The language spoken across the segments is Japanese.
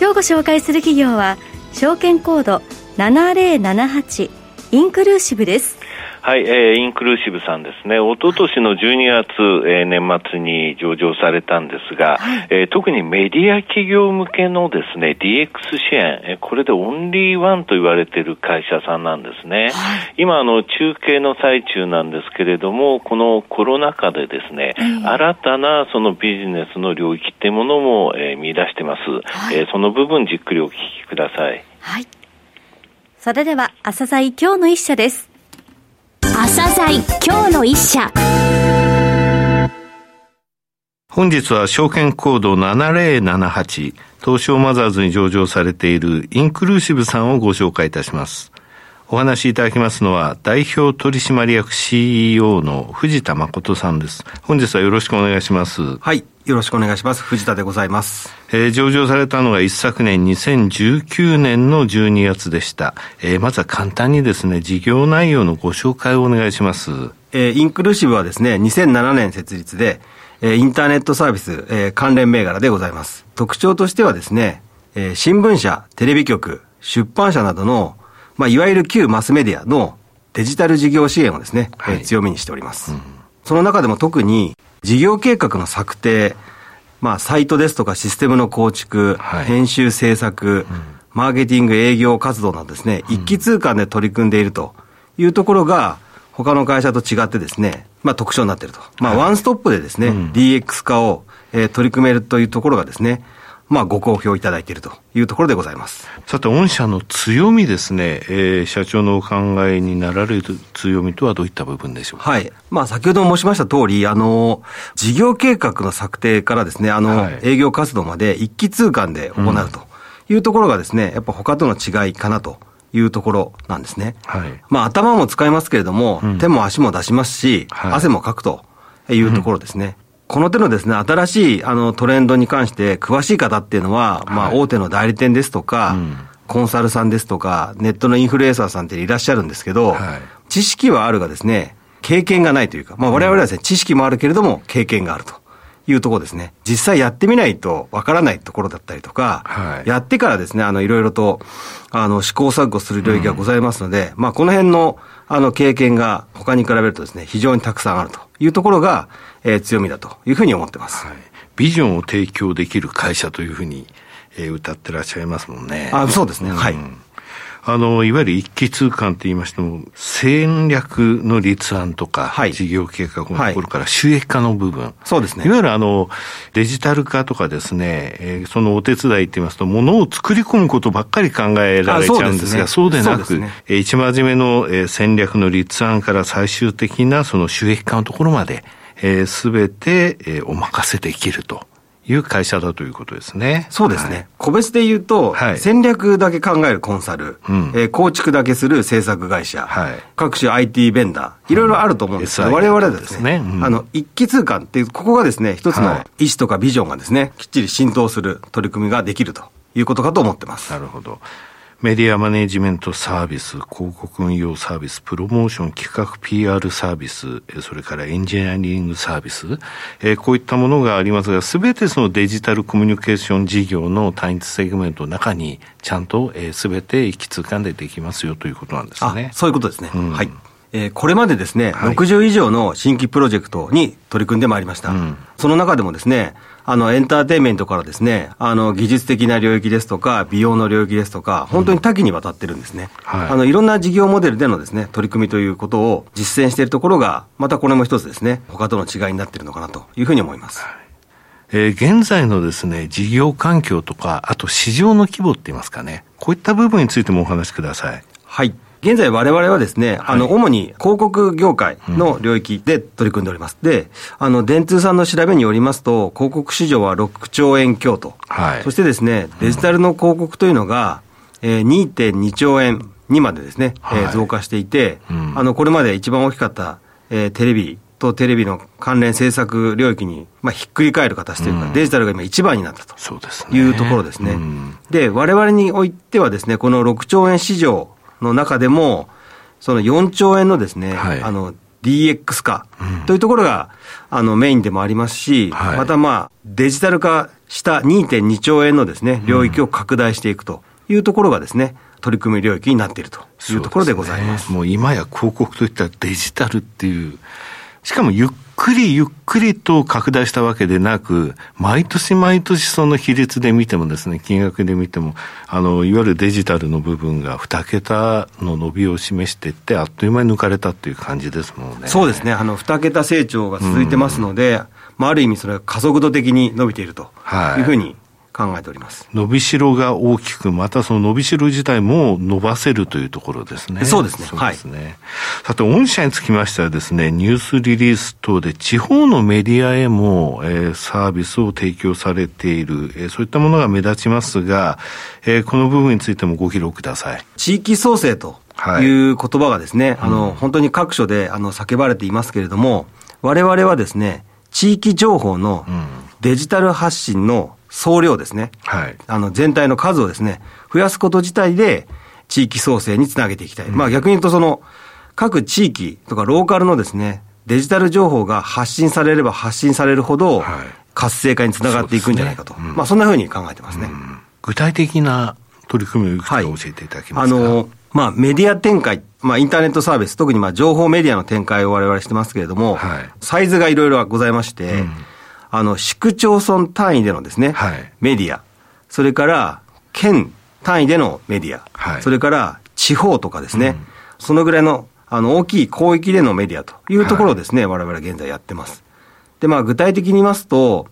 今日ご紹介する企業は証券コード7078インクルーシブです。はい、えー、インクルーシブさんですね、一昨年の12月、えー、年末に上場されたんですが、はい、えー、特にメディア企業向けのですね、DX 支援、えー、これでオンリーワンと言われている会社さんなんですね。はい、今、あの、中継の最中なんですけれども、このコロナ禍でですね、新たなそのビジネスの領域っていうものも、えー、見出してます、はい、えー、その部分じっくりお聞きください。はい。それでは、朝鮮今日の一社です。朝鮮今日の一社本日は証券コード7078東証マザーズに上場されているインクルーシブさんをご紹介いたします。お話しいただきますのは代表取締役 CEO の藤田誠さんです。本日はよろしくお願いします。はい。よろしくお願いします。藤田でございます。えー、上場されたのが一昨年2019年の12月でした。えー、まずは簡単にですね、事業内容のご紹介をお願いします。えー、インクルーシブはですね、2007年設立で、えー、インターネットサービス、えー、関連銘柄でございます。特徴としてはですね、えー、新聞社、テレビ局、出版社などのまあ、いわゆる旧マスメディアのデジタル事業支援をですね、はい、強みにしております。うん、その中でも特に事業計画の策定、まあ、サイトですとかシステムの構築、はい、編集制作、うん、マーケティング営業活動などですね、一気通貫で取り組んでいるというところが、他の会社と違ってですね、まあ特徴になっていると。まあ、ワンストップでですね、うん、DX 化を、えー、取り組めるというところがですね、まあ、ご好評いただいているというところでございます。さて、御社の強みですね、えー、社長のお考えになられる強みとはどういった部分でしょうか？はい。まあ、先ほど申しました通り、あの、事業計画の策定からですね、あの、はい、営業活動まで一気通貫で行うというところがですね、やっぱ他との違いかなと。いうところなんですね。はい。まあ頭も使いますけれども、うん、手も足も出しますし、はい、汗もかくというところですね。うんこの手のですね、新しいあのトレンドに関して詳しい方っていうのは、まあ大手の代理店ですとか、コンサルさんですとか、ネットのインフルエンサーさんっていらっしゃるんですけど、知識はあるがですね、経験がないというか、まあ我々はですね、知識もあるけれども経験があると。いうところですね。実際やってみないとわからないところだったりとか、はい、やってからですね、あの、いろいろと、あの、試行錯誤する領域がございますので、うん、まあ、この辺の、あの、経験が他に比べるとですね、非常にたくさんあるというところが、えー、強みだというふうに思ってます。はい、ビジョンを提供できる会社というふうに、えー、歌ってらっしゃいますもんね。あそうですね。うん、はい。あの、いわゆる一気通貫って言いましても、戦略の立案とか、はい、事業計画のところから収益化の部分。はい、そうですね。いわゆるあの、デジタル化とかですね、えー、そのお手伝いって言いますと、ものを作り込むことばっかり考えられちゃうんですが、そうでなく、ね、えー、一番初めの、えー、戦略の立案から最終的なその収益化のところまで、す、べ、て、えー、お任せできると。いう会社だということですね。そうですね。はい、個別で言うと、はい、戦略だけ考えるコンサル、うん、えー、構築だけする制作会社、はい、各種 IT ベンダー、いろいろあると思うんですけど、うん、我々はですね、すねうん、あの、一気通貫っていう、ここがですね、一つの意思とかビジョンがですね、きっちり浸透する取り組みができるということかと思ってます。なるほど。メディアマネジメントサービス、広告運用サービス、プロモーション企画 PR サービス、それからエンジニアリングサービス、えー、こういったものがありますが、すべてそのデジタルコミュニケーション事業の単一セグメントの中に、ちゃんとすべ、えー、て一気通貫でできますよということなんですね。そういうことですね。うん、はい。えー、これまでですね、はい、60以上の新規プロジェクトに取り組んでまいりました。うん、その中でもですね、あの、エンターテインメントからですね、あの、技術的な領域ですとか、美容の領域ですとか、本当に多岐にわたってるんですね。うんはい、あの、いろんな事業モデルでのですね、取り組みということを実践しているところが、またこれも一つですね、他との違いになっているのかなというふうに思います。はいえー、現在のですね、事業環境とか、あと市場の規模って言いますかね、こういった部分についてもお話しください。はい。現在我々はですね、あの、主に広告業界の領域で取り組んでおります。で、あの、電通さんの調べによりますと、広告市場は6兆円強と。はい、そしてですね、デジタルの広告というのが、えー、2.2兆円にまでですね、はい、えー、増加していて、うん、あの、これまで一番大きかった、えー、テレビとテレビの関連政策領域に、まあ、ひっくり返る形というか、うん、デジタルが今一番になったというところですね。で、われわれにおいてはですね、この6兆円市場の中でも、その4兆円のですね、はい、あの、DX 化というところが、うん、あの、メインでもありますし、はい、またまあ、デジタル化した2.2兆円のですね、領域を拡大していくというところがですね、取り組み領域になっているというところでございます。すね、もう今や広告といったらデジタルっていう、しかもゆっくりゆっくりと拡大したわけでなく、毎年毎年その比率で見てもですね、金額で見ても、あの、いわゆるデジタルの部分が2桁の伸びを示していって、あっという間に抜かれたっていう感じですもんね。そうですね。あの、2桁成長が続いてますので、まあ、ある意味それは加速度的に伸びているというふうに考えております伸びしろが大きく、またその伸びしろ自体も伸ばせるというところですね。そうですね。そうですね。はい、さて、御社につきましてはですね、ニュースリリース等で地方のメディアへも、えー、サービスを提供されている、えー、そういったものが目立ちますが、えー、この部分についてもご記録ください。地域創生という言葉がですね、はい、あの、うん、本当に各所であの叫ばれていますけれども、我々はですね、地域情報のデジタル発信の総量ですね。はい。あの、全体の数をですね、増やすこと自体で、地域創生につなげていきたい。うん、まあ逆に言うとその、各地域とかローカルのですね、デジタル情報が発信されれば発信されるほど、活性化につながっていくんじゃないかと。ねうん、まあそんなふうに考えてますね。うん、具体的な取り組みをいくつか教えていただけますか、はい、あの、まあメディア展開、まあインターネットサービス、特にまあ情報メディアの展開を我々してますけれども、はい、サイズがいろいろございまして、うんあの、市区町村単位でのですね、はい、メディア、それから県単位でのメディア、はい、それから地方とかですね、うん、そのぐらいのあの大きい広域でのメディアというところをですね、はい、我々現在やってます。で、まあ具体的に言いますと、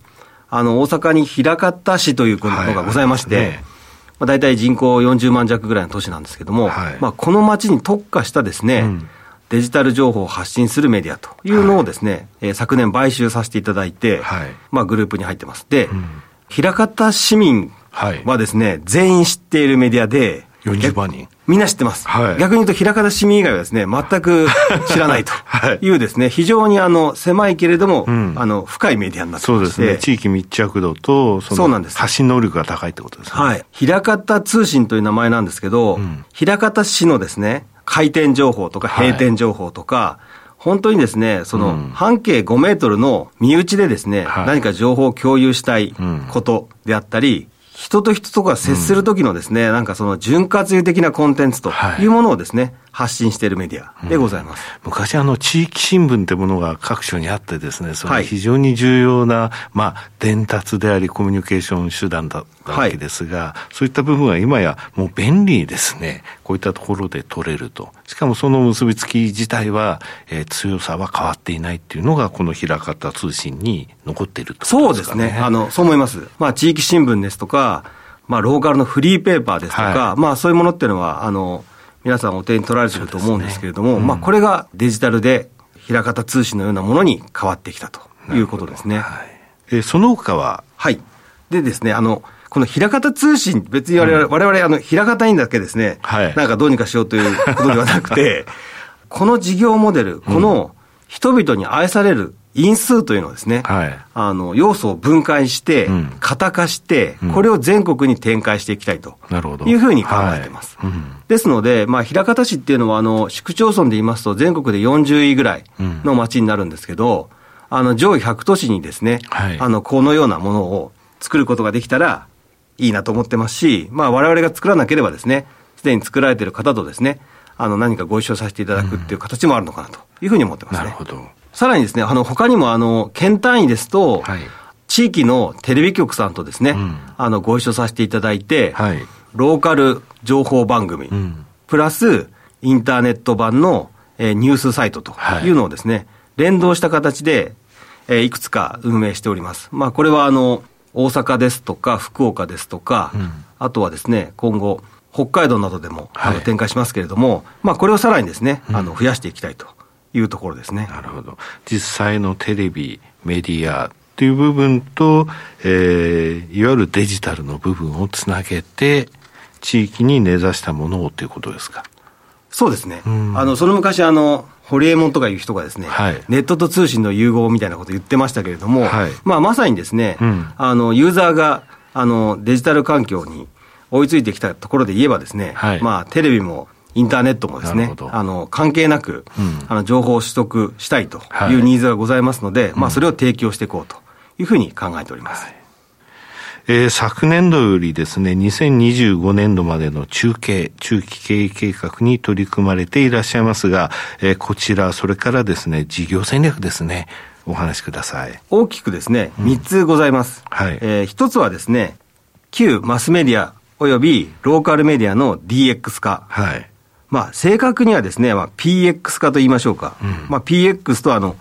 あの、大阪に枚方市というのがございまして、はいね、まあ、大体人口40万弱ぐらいの都市なんですけども、はい、まあこの町に特化したですね、うんデジタル情報を発信するメディアというのをですね、はい、えー、昨年買収させていただいて、はい、まあグループに入ってます。で、うん、平方市民はですね、はい、全員知っているメディアで、40万人。みんな知ってます。はい、逆に言うと、平方市民以外はですね、全く 知らないとい。うですね、非常にあの、狭いけれども、うん、あの、深いメディアになってそうですね。地域密着度と、その、発信能力が高いってことですね。はい。平方通信という名前なんですけど、うん、平方市のですね、開店情報とか閉店情報とか、はい、本当にですね、その半径5メートルの身内でですね、何か情報を共有したいことであったり、人と人とか接するときのですね、うん、なんかその潤滑油的なコンテンツというものをですね、はい、発信しているメディアでございます。うん、昔あの地域新聞ってものが各所にあってですね、それ非常に重要な、はい、まあ伝達でありコミュニケーション手段だったわけですが、はい、そういった部分は今やもう便利ですね、こういったところで取れると。しかもその結びつき自体は、えー、強さは変わっていないっていうのがこの平方通信に残っていると、ね、そうですね。あの、そう思います。まあ地域新聞ですとか、まあ、ローカルのフリーペーパーですとか、はい、まあ、そういうものっていうのは、あの、皆さんお手に取られてると思うんですけれども、ねうん、まあ、これがデジタルで、平方通信のようなものに変わってきたということですね。はい、えその他は？はい。でですね、あの、この平方通信、別に我々、うん、我々、あの、平方にだけですね、はい、なんかどうにかしようということではなくて、この事業モデル、この人々に愛される因数というのをですね、はい、あの、要素を分解して、型化して、これを全国に展開していきたいというふうに考えています。はい。うん、ですので、まあ、枚方市っていうのは、あの、市区町村で言いますと、全国で40位ぐらいの町になるんですけど、あの、上位100都市にですね、はい、あの、このようなものを作ることができたらいいなと思ってますし、まあ、我々が作らなければですね、すでに作られている方とですね、あの、何かご一緒させていただくっていう形もあるのかなというふうに思ってますね。なるほど。さらにですね、あの、他にも、あの、県単位ですと、はい、地域のテレビ局さんとですね、うん、あの、ご一緒させていただいて、はい、ローカル情報番組、うん、プラス、インターネット版の、えー、ニュースサイトとい。うのをですね、はい、連動した形で、えー、いくつか運営しております。まあ、これは、あの、大阪ですとか、福岡ですとか、うん、あとはですね、今後、北海道などでも、あの展開しますけれども、まあ、これをさらにですね、あの増やしていきたいというところですね。なるほど。実際のテレビ、メディアっていう部分と、えー、いわゆるデジタルの部分をつなげて、地域に根ざしたものをということですか？そうですね。あの、その昔、あの、ホリエモンとかいう人がですね、はい、ネットと通信の融合みたいなことを言ってましたけれども、はい、まあ、まさにですね、うん、あの、ユーザーが、あの、デジタル環境に追いついてきたところで言えばですね、はい、まあ、テレビも、インターネットもですね、あの、関係なく、うん、あの、情報を取得したいというニーズがございますので、まあ、それを提供していこうというふうに考えております。えー、昨年度よりですね、2025年度までの中継、中期経営計画に取り組まれていらっしゃいますが、えー、こちら、それからですね、事業戦略ですね、お話しください。大きくですね、3つございます。うん、はい。えー、1つはですね、旧マスメディア及びローカルメディアの DX 化。はい。まあ、正確にはですね、まあ、PX 化と言いましょうか。うん、まあ、PX とは、あの、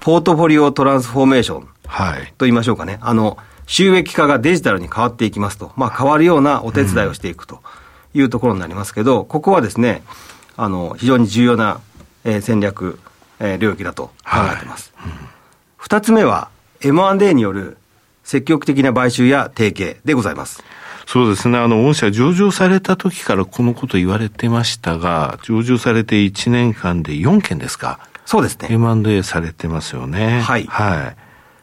ポートフォリオトランスフォーメーション。はい。と言いましょうかね。あの、収益化がデジタルに変わっていきますと、まあ、変わるようなお手伝いをしていくというところになりますけど、ここはですね、あの、非常に重要な、えー、戦略、えー、領域だと考えています。二、はい、つ目は、M&A による積極的な買収や提携でございます。そうですね。あの、御社上場された時からこのこと言われてましたが、上場されて1年間で4件ですかそうですね。M&A されてますよね。はい。はい。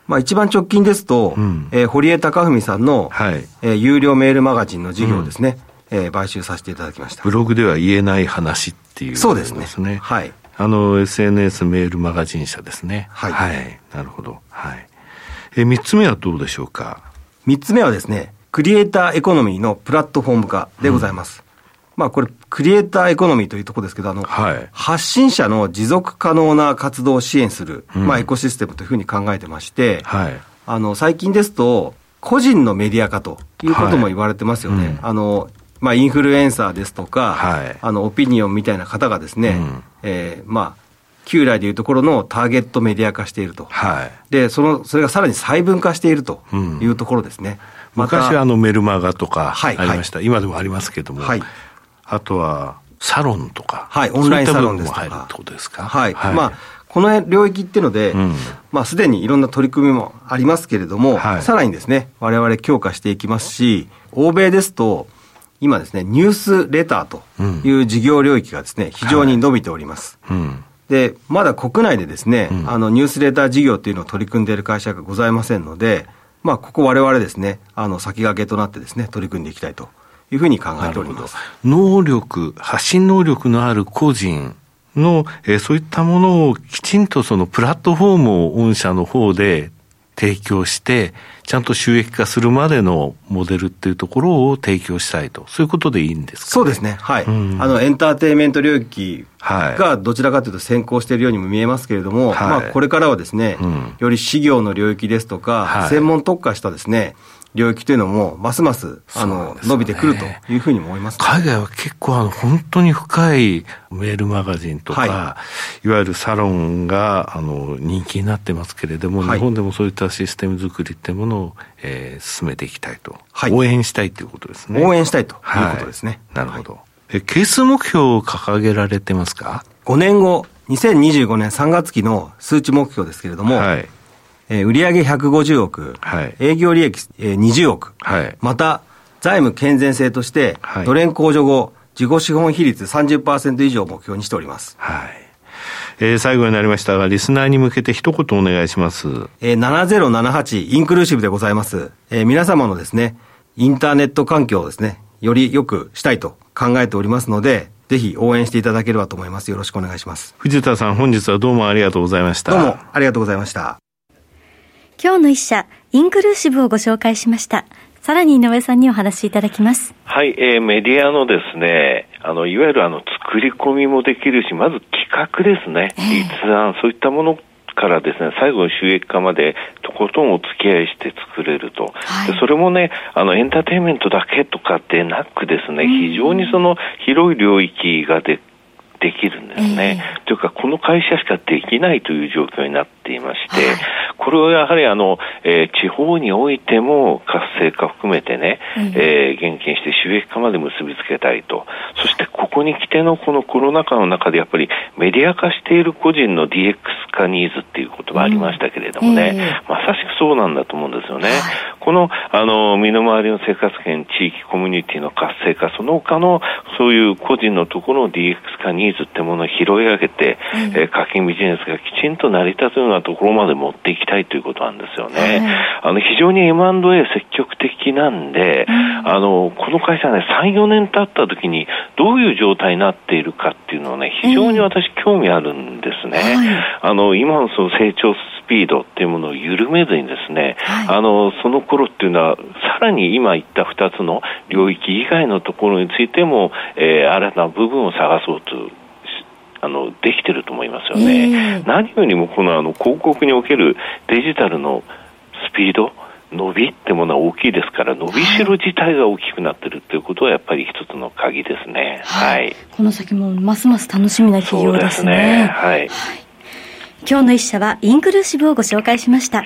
まあ、一番直近ですと、うん、えー、堀江貴文さんの、はいえー、有料メールマガジンの事業ですね、うん、えー、買収させていただきましたブログでは言えない話っていう、ね、そうですね。はい。あの、SNS メールマガジン社ですね。はい。はい。なるほど。はい。えー、三つ目はどうでしょうか？三つ目はですね、クリエイターエコノミーのプラットフォーム化でございます。まあこれ、クリエイターエコノミーというところですけど、あの、はい、発信者の持続可能な活動を支援する、うん、まあエコシステムというふうに考えてまして、はい、あの、最近ですと、個人のメディア化ということも言われてますよね。はいうん、あの、まあ、インフルエンサーですとか、はい、あの、オピニオンみたいな方がですね、うん、えー、まあ、旧来でいうところのターゲットメディア化していると。はい、で、その、それがさらに細分化しているというところですね。うん、昔はあのメルマガとかありました。はい、今でもありますけども。はい、あとは、サロンとか。はい、オンラインサロンですとか。とですか？はい。はい、まあ、この領域っていうので、うん、まあ、すでにいろんな取り組みもありますけれども、はい、さらにですね、我々強化していきますし、欧米ですと、今ですね、ニュースレターという事業領域がですね、非常に伸びております。はい、うんで、まだ国内でですね、うん、あの、ニュースレター事業っていうのを取り組んでいる会社がございませんので、まあ、ここ我々ですね、あの、先駆けとなってですね、取り組んでいきたいというふうに考えております。能力、発信能力のある個人の、えー、そういったものをきちんとそのプラットフォームを御社の方で提供して、ちゃんと収益化するまでのモデルっていうところを提供したいと、そういうことでいいんですか、ね、そうですね。はい。うん、あの、エンターテインメント領域がどちらかというと先行しているようにも見えますけれども、はい、まあ、これからはですね、うん、より事業の領域ですとか、はい、専門特化したですね、領域というのも、ますます、あの、伸びてくるというふうに思います、海外は結構、あの、本当に深いメールマガジンとか、はい、いわゆるサロンが、あの、人気になってますけれども、はい、日本でもそういったシステム作りっていうものを、えー、進めていきたいと、はい、応援したいということですね。応援したいということですね。なるほど。え、係数目標を掲げられてますか ?5 年後、2025年3月期の数値目標ですけれども、はい、えー、売上150億、はい、営業利益、えー、20億、はい、また財務健全性として、はい、ドレン控除後、自己資本比率30%以上を目標にしております。はい。えー、最後になりましたが、リスナーに向けて一言お願いします。えー、7078インクルーシブでございます。えー、皆様のですね、インターネット環境をですね、より良くしたいと考えておりますので、ぜひ応援していただければと思います。よろしくお願いします。藤田さん、本日はどうもありがとうございました。どうもありがとうございました。今日の一社、インクルーシブをご紹介しました。さらに井上さんにお話しいただきます。はい、えー、メディアのですね、あの、いわゆるあの、作り込みもできるし、まず企画ですね、立案、そういったものからですね、最後の収益化までとことんお付き合いして作れると。はい、でそれもね、あの、エンターテインメントだけとかでなくですね、非常にその広い領域がでできるんですね。えー、というか、この会社しかできないという状況になっていまして、はい、これはやはりあの、えー、地方においても活性化含めてね、うん、えー、現金して収益化まで結びつけたいと。そしてここに来てのこのコロナ禍の中でやっぱりメディア化している個人の DX 化ニーズっていう言葉ありましたけれどもね、うんえ。ー、まさしくそうなんだと思うんですよね。はい、この、あの、身の回りの生活圏、地域コミュニティの活性化、その他のそういう個人のところの DX 化ニーズってものを拾い上げて、うん、えー、課金ビジネスがきちんと成り立つようなところまで持っていきたいということなんですよね。あの、非常に M&A 積極的なんで、うん、あの、この会社ね、3、4年経った時にどういう状態になっているかっていうのはね、非常に私興味あるんですね。あの、今のその成長スピードっていうものを緩めずにですね、はい、あの、その頃っていうのは、さらに今言った2つの領域以外のところについても、えー、新たな部分を探そうとあのできてると思いますよね。えー、何よりもこのあの広告におけるデジタルのスピード、伸びってものは大きいですから、伸びしろ自体が大きくなってるということは、やっぱり一つの鍵ですね。はい。はい、この先もますます楽しみな企業ですね。ねはい、はい。今日の一社はインクルーシブをご紹介しました。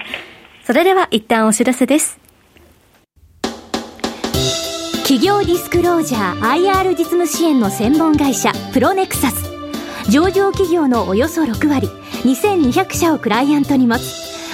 それでは一旦お知らせです。企業ディスクロージャー IR 実務支援の専門会社プロネクサス上場企業のおよそ6割2200社をクライアントに持つ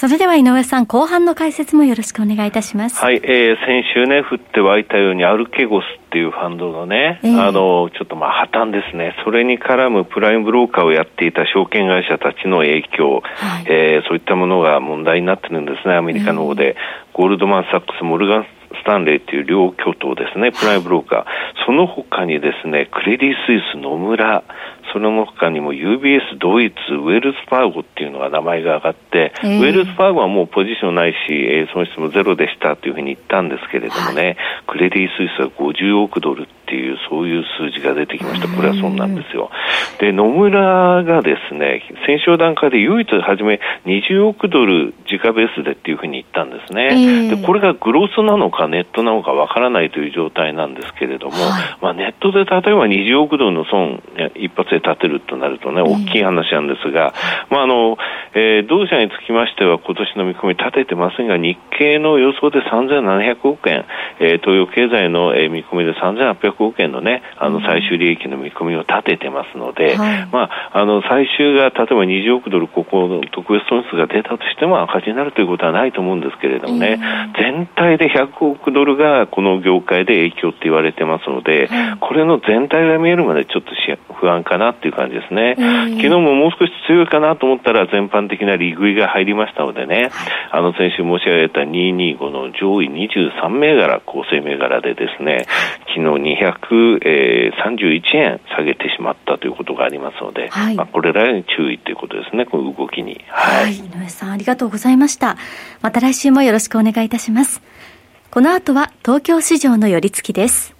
それでは井上さん、後半の解説もよろしくお願いいたします。はい、えー、先週ね、降って湧いたようにアルケゴスっていうファンドのね、えー、あの、ちょっとまあ破綻ですね。それに絡むプライムブローカーをやっていた証券会社たちの影響、はい、えー、そういったものが問題になってるんですね、アメリカの方で。ゴールドマン・サックス、モルガン・スタンレーっていう両巨頭ですね、プライムブローカー。その他にですね、クレディ・スイス、野村、その他にも UBS、ドイツ、ウェルズファーゴっていうのが名前が上がって、ウェルズファーゴはもうポジションないし、えー、損失もゼロでしたというふうに言ったんですけれどもね、はい、クレディ・スイスは50億ドルっていう、そういう数字が出てきました。これはそうなんですよ。で、野村がですね、先週段階で唯一初め20億ドル自家ベースでっていうふうに言ったんですね。えー、で、これがグロスなのかネットなのかわからないという状態なんですけれども、はい、まあネットで例えば20億ドルの損一発で立てるとなるとね、大きい話なんですが、まああの、えー、同社につきましては今年の見込み立ててますが、日経の予想で3700億円、えー、東洋経済の、えー、見込みで3800億円のね、あの最終利益の見込みを立ててますので、はい、まあ、あの最終が例えば20億ドル、ここの特別損失が出たとしても赤字になるということはないと思うんですけれどもね、全体で100億ドルがこの業界で影響って言われてますので、これの全体が見えるまでちょっと不安かなっていう感じですね。昨日ももう少し強いかなと思ったら全般的な利食いが入りましたのでね、あの先週申し上げた225の上位23銘柄、構成銘柄でですね、昨日231円下げてしまったということがありますので、はい、まあ、これらに注意ということですね、この動きに。はい。はい、井上さん、ありがとうございました。また来週もよろしくお願いいたします。この後は東京市場の寄り付きです。